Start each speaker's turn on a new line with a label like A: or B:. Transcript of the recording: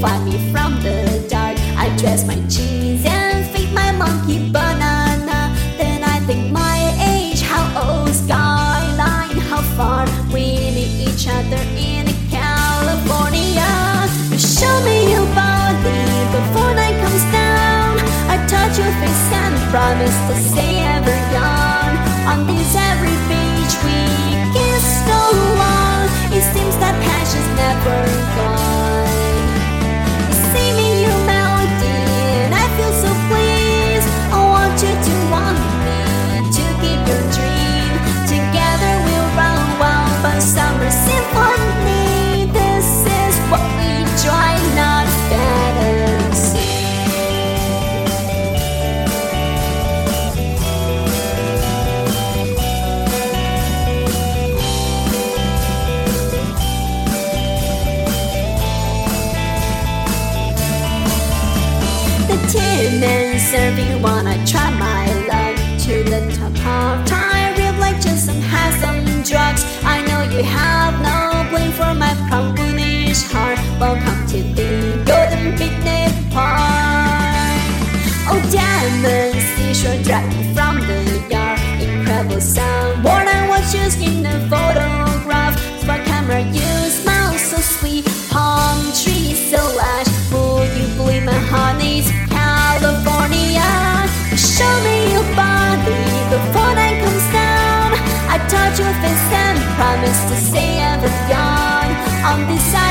A: Find me from the dark. I dress my cheese and feed my monkey banana. Then I think my age, how old, skyline, how far we meet each other in California. Show me your body before night comes down. I touch your face and promise to stay ever young. And serving wanna try my luck to the top of time. Just some has some drugs. I know you have no blame for my prunkunish heart. Welcome to the Golden Picnic Park. Oh, diamond seashore drag me from the yard. Incredible sound. More than what you in a photograph. To stay ever young on this side.